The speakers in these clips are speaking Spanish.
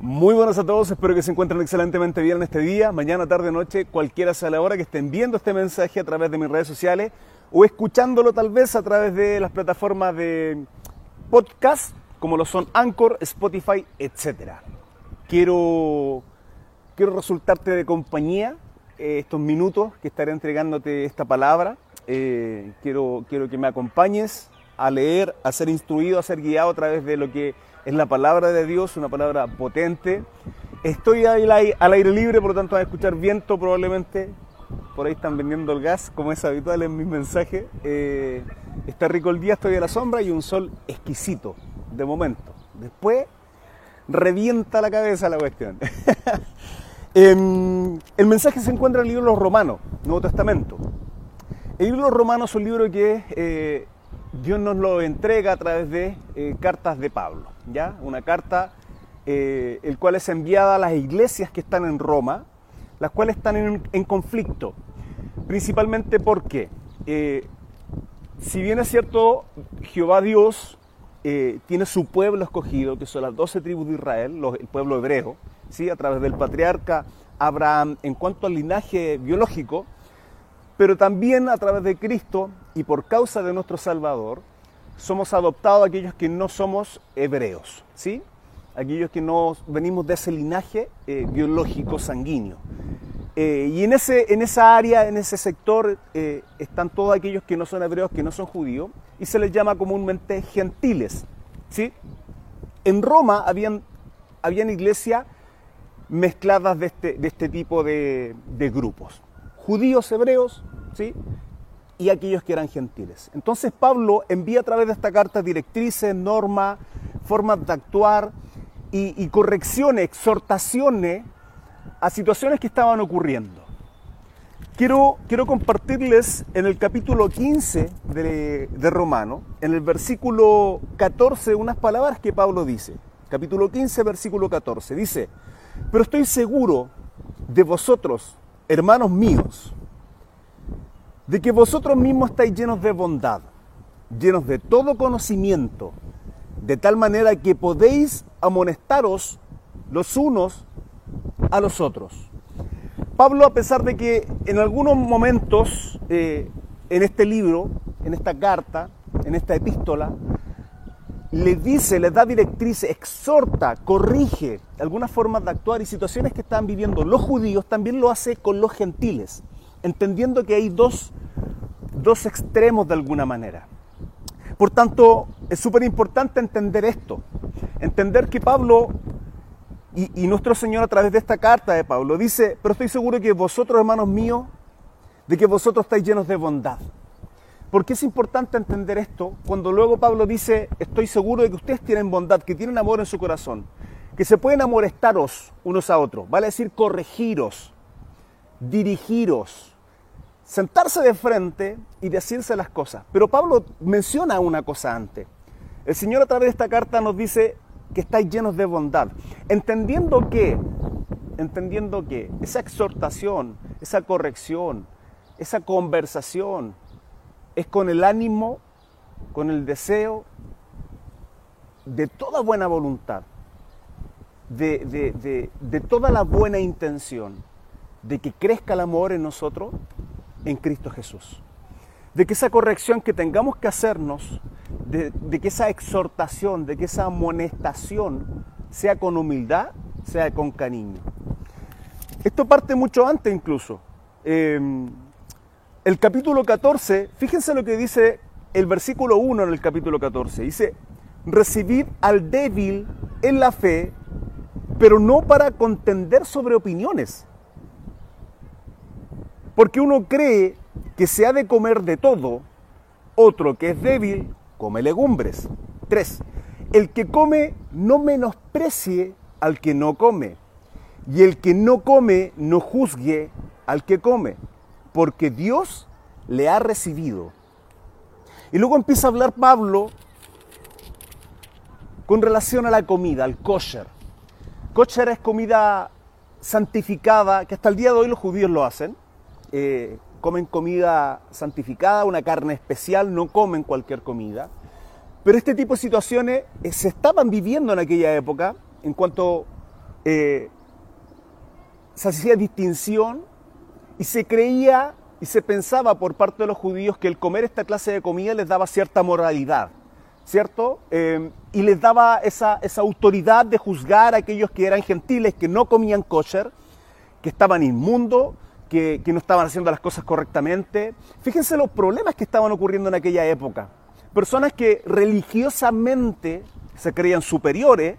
Muy buenos a todos, espero que se encuentren excelentemente bien en este día, mañana, tarde, noche, cualquiera sea la hora que estén viendo este mensaje a través de mis redes sociales o escuchándolo tal vez a través de las plataformas de podcast como lo son Anchor, Spotify, etc. Quiero, quiero resultarte de compañía eh, estos minutos que estaré entregándote esta palabra. Eh, quiero, quiero que me acompañes a leer, a ser instruido, a ser guiado a través de lo que es la palabra de Dios, una palabra potente. Estoy al aire libre, por lo tanto a escuchar viento probablemente. Por ahí están vendiendo el gas, como es habitual en mis mensajes. Eh, está rico el día, estoy a la sombra y un sol exquisito, de momento. Después revienta la cabeza la cuestión. Em, el mensaje se encuentra en el libro de los Romanos, Nuevo Testamento. El libro de los Romanos es un libro que eh, Dios nos lo entrega a través de eh, cartas de Pablo, ¿ya? Una carta eh, el cual es enviada a las iglesias que están en Roma, las cuales están en, conflicto, principalmente porque, eh, si bien es cierto, Jehová Dios tiene su pueblo escogido, que son las doce tribus de Israel, el pueblo hebreo, ¿sí? a través del patriarca Abraham, en cuanto al linaje biológico, pero también a través de Cristo y por causa de nuestro Salvador, somos adoptados aquellos que no somos hebreos, ¿sí? Aquellos que no venimos de ese linaje eh, biológico sanguíneo. Eh, y en, ese, en esa área, en ese sector, eh, están todos aquellos que no son hebreos, que no son judíos, y se les llama comúnmente gentiles, ¿sí? En Roma habían, habían iglesias mezcladas de este, de este tipo de, de grupos judíos hebreos, ¿sí? y aquellos que eran gentiles. Entonces Pablo envía a través de esta carta directrices, normas, formas de actuar y, correcciones, exhortaciones a situaciones que estaban ocurriendo. Quiero, quiero compartirles en el capítulo 15 de, de Romano, en el versículo 14, unas palabras que Pablo dice. Capítulo 15, versículo 14. Dice, pero estoy seguro de vosotros, hermanos míos, de que vosotros mismos estáis llenos de bondad, llenos de todo conocimiento, de tal manera que podéis amonestaros los unos a los otros. Pablo, a pesar de que en algunos momentos eh, en este libro, en esta carta, en esta epístola, le dice, le da directriz, exhorta, corrige algunas formas de actuar y situaciones que están viviendo los judíos, también lo hace con los gentiles, entendiendo que hay dos, dos extremos de alguna manera. Por tanto, es súper importante entender esto, entender que Pablo y, y, nuestro Señor a través de esta carta de Pablo dice, pero estoy seguro que vosotros, hermanos míos, de que vosotros estáis llenos de bondad. ¿Por qué es importante entender esto? Cuando luego Pablo dice, estoy seguro de que ustedes tienen bondad, que tienen amor en su corazón, que se pueden amorestaros unos a otros, vale decir corregiros, dirigiros, sentarse de frente y decirse las cosas. Pero Pablo menciona una cosa antes. El Señor a través de esta carta nos dice que estáis llenos de bondad, entendiendo que, entendiendo que esa exhortación, esa corrección, esa conversación, es con el ánimo, con el deseo de toda buena voluntad, de, toda la buena intención, de que crezca el amor en nosotros, en Cristo Jesús. De que esa corrección que tengamos que hacernos, de, que esa exhortación, de que esa amonestación sea con humildad, sea con cariño. Esto parte mucho antes incluso. Em, el capítulo 14, fíjense lo que dice el versículo 1 en el capítulo 14. Dice, recibid al débil en la fe, pero no para contender sobre opiniones. Porque uno cree que se ha de comer de todo, otro que es débil come legumbres. 3. El que come no menosprecie al que no come, y el que no come no juzgue al que come porque Dios le ha recibido. Y luego empieza a hablar Pablo con relación a la comida, al kosher. Kosher es comida santificada, que hasta el día de hoy los judíos lo hacen. Eh, comen comida santificada, una carne especial, no comen cualquier comida. Pero este tipo de situaciones eh, se estaban viviendo en aquella época en cuanto eh, se hacía distinción y se creía y se pensaba por parte de los judíos que el comer esta clase de comida les daba cierta moralidad, ¿cierto? Eh, y les daba esa, esa, autoridad de juzgar a aquellos que eran gentiles, que no comían kosher, que estaban inmundos, que, que no estaban haciendo las cosas correctamente. Fíjense los problemas que estaban ocurriendo en aquella época. Personas que religiosamente se creían superiores,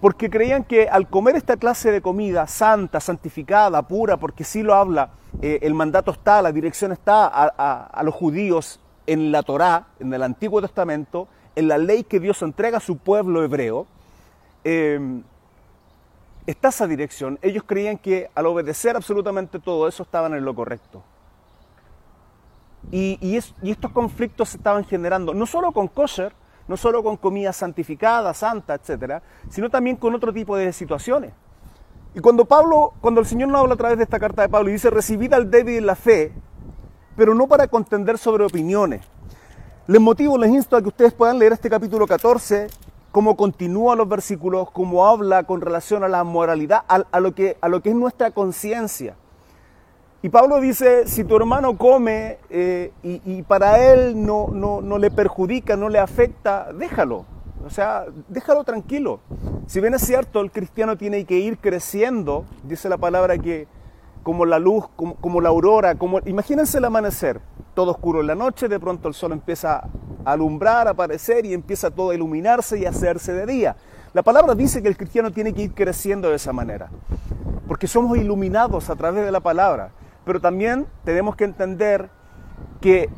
porque creían que al comer esta clase de comida santa, santificada, pura, porque sí lo habla, eh, el mandato está, la dirección está a, los judíos en la Torá, en el Antiguo Testamento, en la ley que Dios entrega a su pueblo hebreo, em, está esa dirección. Ellos creían que al obedecer absolutamente todo eso estaban en lo correcto. Y, y estos conflictos se estaban generando, no solo con kosher, no solo con comida santificada, santa, etcétera, sino también con otro tipo de situaciones. Y cuando Pablo, cuando el Señor nos habla a través de esta carta de Pablo y dice, recibid al débil en la fe, pero no para contender sobre opiniones. Les motivo, les insto a que ustedes puedan leer este capítulo 14, cómo continúa los versículos, cómo habla con relación a la moralidad, a, lo, que, a lo que es nuestra conciencia. Y Pablo dice, si tu hermano come eh, y, para él no, no, le perjudica, no le afecta, déjalo. O sea, déjalo tranquilo. Si bien es cierto, el cristiano tiene que ir creciendo, dice la palabra que como la luz, como, la aurora, como imagínense el amanecer, todo oscuro en la noche, de pronto el sol empieza a alumbrar, a aparecer y empieza todo a iluminarse y a hacerse de día. La palabra dice que el cristiano tiene que ir creciendo de esa manera, porque somos iluminados a través de la palabra pero también tenemos que entender que,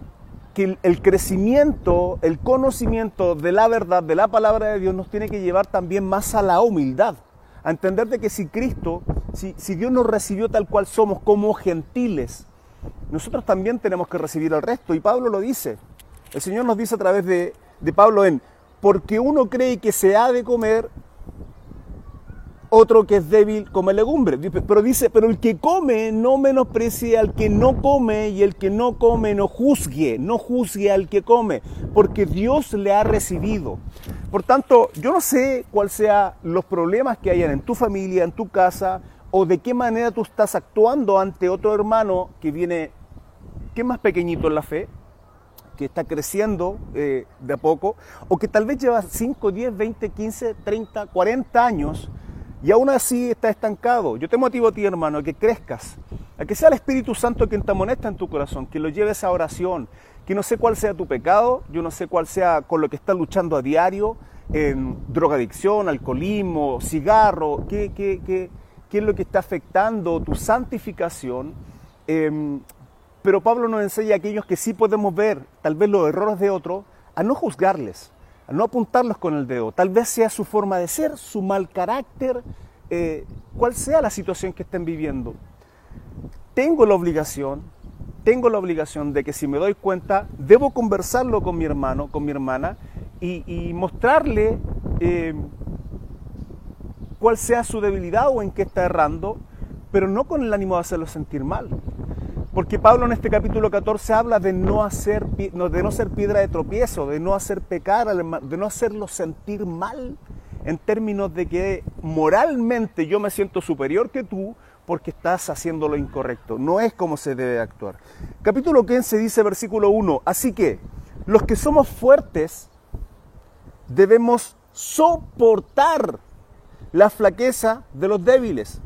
el crecimiento, el conocimiento de la verdad, de la palabra de Dios, nos tiene que llevar también más a la humildad, a entender de que si Cristo, si, Dios nos recibió tal cual somos como gentiles, nosotros también tenemos que recibir al resto. Y Pablo lo dice. El Señor nos dice a través de, de Pablo en, porque uno cree que se ha de comer otro que es débil come legumbre. Pero dice, pero el que come no menosprecie al que no come y el que no come no juzgue, no juzgue al que come, porque Dios le ha recibido. Por tanto, yo no sé cuáles sean los problemas que hayan en tu familia, en tu casa, o de qué manera tú estás actuando ante otro hermano que viene, que es más pequeñito en la fe, que está creciendo eh, de a poco, o que tal vez lleva 5, 10, 20, 15, 30, 40 años y aún así está estancado. Yo te motivo a ti, hermano, a que crezcas, a que sea el Espíritu Santo quien te amonesta en tu corazón, que lo lleves a oración, que no sé cuál sea tu pecado, yo no sé cuál sea con lo que estás luchando a diario, en drogadicción, alcoholismo, cigarro, qué, qué, qué, qué, es lo que está afectando tu santificación. Em, pero Pablo nos enseña a aquellos que sí podemos ver tal vez los errores de otros, a no juzgarles, no apuntarlos con el dedo. Tal vez sea su forma de ser, su mal carácter, eh, cual sea la situación que estén viviendo. Tengo la obligación, tengo la obligación de que si me doy cuenta, debo conversarlo con mi hermano, con mi hermana, y, mostrarle eh, cuál sea su debilidad o en qué está errando, pero no con el ánimo de hacerlo sentir mal. Porque Pablo en este capítulo 14 habla de no, hacer, de no ser piedra de tropiezo, de no hacer pecar, de no hacerlo sentir mal, en términos de que moralmente yo me siento superior que tú porque estás haciendo lo incorrecto. No es como se debe actuar. Capítulo 15 dice versículo 1, así que los que somos fuertes debemos soportar la flaqueza de los débiles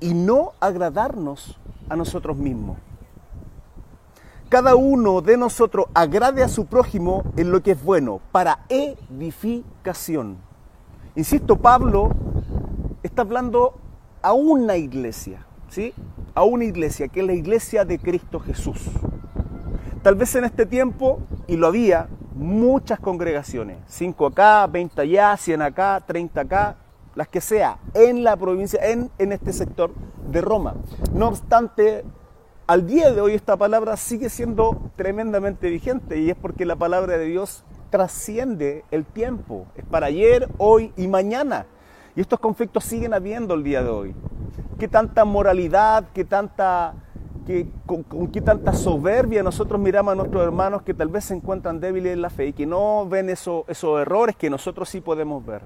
y no agradarnos a nosotros mismos. Cada uno de nosotros agrade a su prójimo en lo que es bueno, para edificación. Insisto, Pablo está hablando a una iglesia, ¿sí? A una iglesia, que es la iglesia de Cristo Jesús. Tal vez en este tiempo, y lo había, muchas congregaciones, 5 acá, 20 allá, 100 acá, 30 acá, las que sea, en la provincia, en, en este sector de Roma. No obstante, al día de hoy esta palabra sigue siendo tremendamente vigente y es porque la palabra de Dios trasciende el tiempo. Es para ayer, hoy y mañana. Y estos conflictos siguen habiendo el día de hoy. ¿Qué tanta moralidad, qué tanta, qué, con, qué tanta soberbia nosotros miramos a nuestros hermanos que tal vez se encuentran débiles en la fe y que no ven esos errores que nosotros sí podemos ver?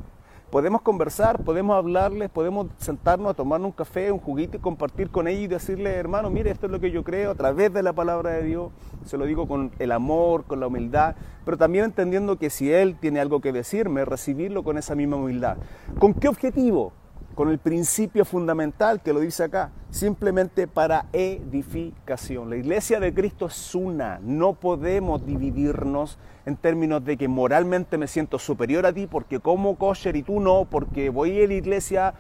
Podemos conversar, podemos hablarles, podemos sentarnos a tomarnos un café, un juguito y compartir con ellos y decirles, hermano, mire, esto es lo que yo creo a través de la palabra de Dios. Se lo digo con el amor, con la humildad, pero también entendiendo que si Él tiene algo que decirme, recibirlo con esa misma humildad. ¿Con qué objetivo? Con el principio fundamental que lo dice acá, simplemente para edificación. La iglesia de Cristo es una, no podemos dividirnos en términos de que moralmente me siento superior a ti porque como kosher y tú no, porque voy a la iglesia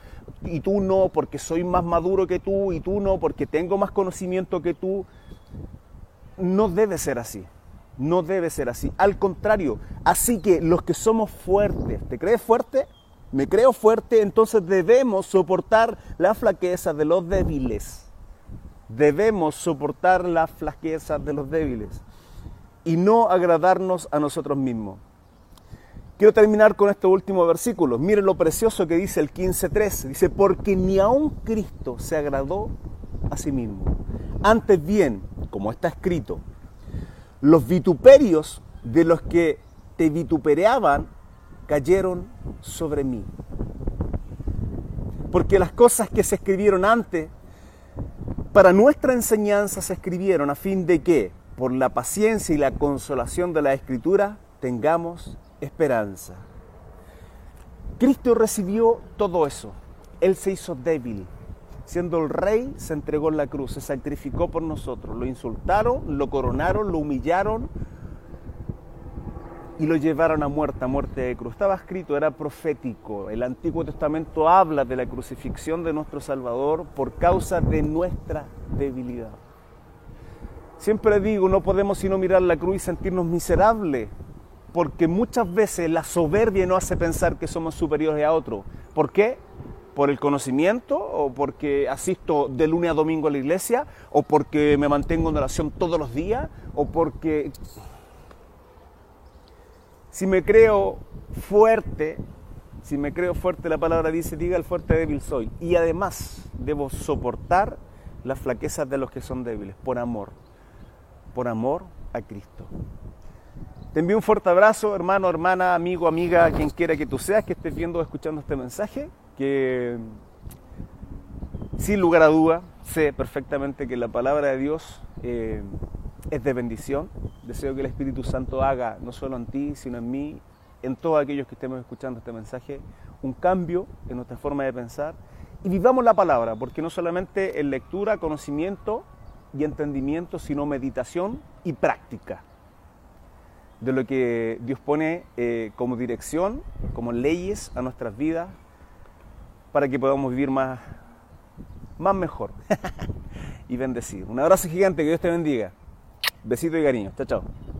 y tú no, porque soy más maduro que tú y tú no, porque tengo más conocimiento que tú. No debe ser así. No debe ser así. Al contrario, así que los que somos fuertes, ¿te crees fuerte? Me creo fuerte, entonces debemos soportar la flaqueza de los débiles. Debemos soportar la flaqueza de los débiles y no agradarnos a nosotros mismos. Quiero terminar con este último versículo. Miren lo precioso que dice el 15.3. Dice, porque ni aun Cristo se agradó a sí mismo. Antes bien, como está escrito, los vituperios de los que te vitupereaban cayeron sobre mí. Porque las cosas que se escribieron antes, para nuestra enseñanza se escribieron a fin de que, por la paciencia y la consolación de la Escritura, tengamos esperanza. Cristo recibió todo eso. Él se hizo débil. Siendo el rey, se entregó en la cruz, se sacrificó por nosotros. Lo insultaron, lo coronaron, lo humillaron, y lo llevaron a muerte, a muerte de cruz. Estaba escrito, era profético. El Antiguo Testamento habla de la crucifixión de nuestro Salvador por causa de nuestra debilidad. Siempre digo, no podemos sino mirar la cruz y sentirnos miserables, porque muchas veces la soberbia nos hace pensar que somos superiores a otros. ¿Por qué? ¿Por el conocimiento? ¿O porque asisto de lunes a domingo a la iglesia? ¿O porque me mantengo en oración todos los días? ¿O porque si me creo fuerte, si me creo fuerte, la palabra dice, diga el fuerte débil soy. Y además debo soportar las flaquezas de los que son débiles, por amor, por amor a Cristo. Te envío un fuerte abrazo, hermano, hermana, amigo, amiga, quien quiera que tú seas, que estés viendo o escuchando este mensaje, que sin lugar a duda sé perfectamente que la palabra de Dios eh, es de bendición. Deseo que el Espíritu Santo haga, no solo en ti, sino en mí, en todos aquellos que estemos escuchando este mensaje, un cambio en nuestra forma de pensar y vivamos la palabra, porque no solamente en lectura, conocimiento y entendimiento, sino meditación y práctica de lo que Dios pone eh, como dirección, como leyes a nuestras vidas, para que podamos vivir más, más mejor y bendecido. Un abrazo gigante, que Dios te bendiga. Besito y cariño. Chao, chao.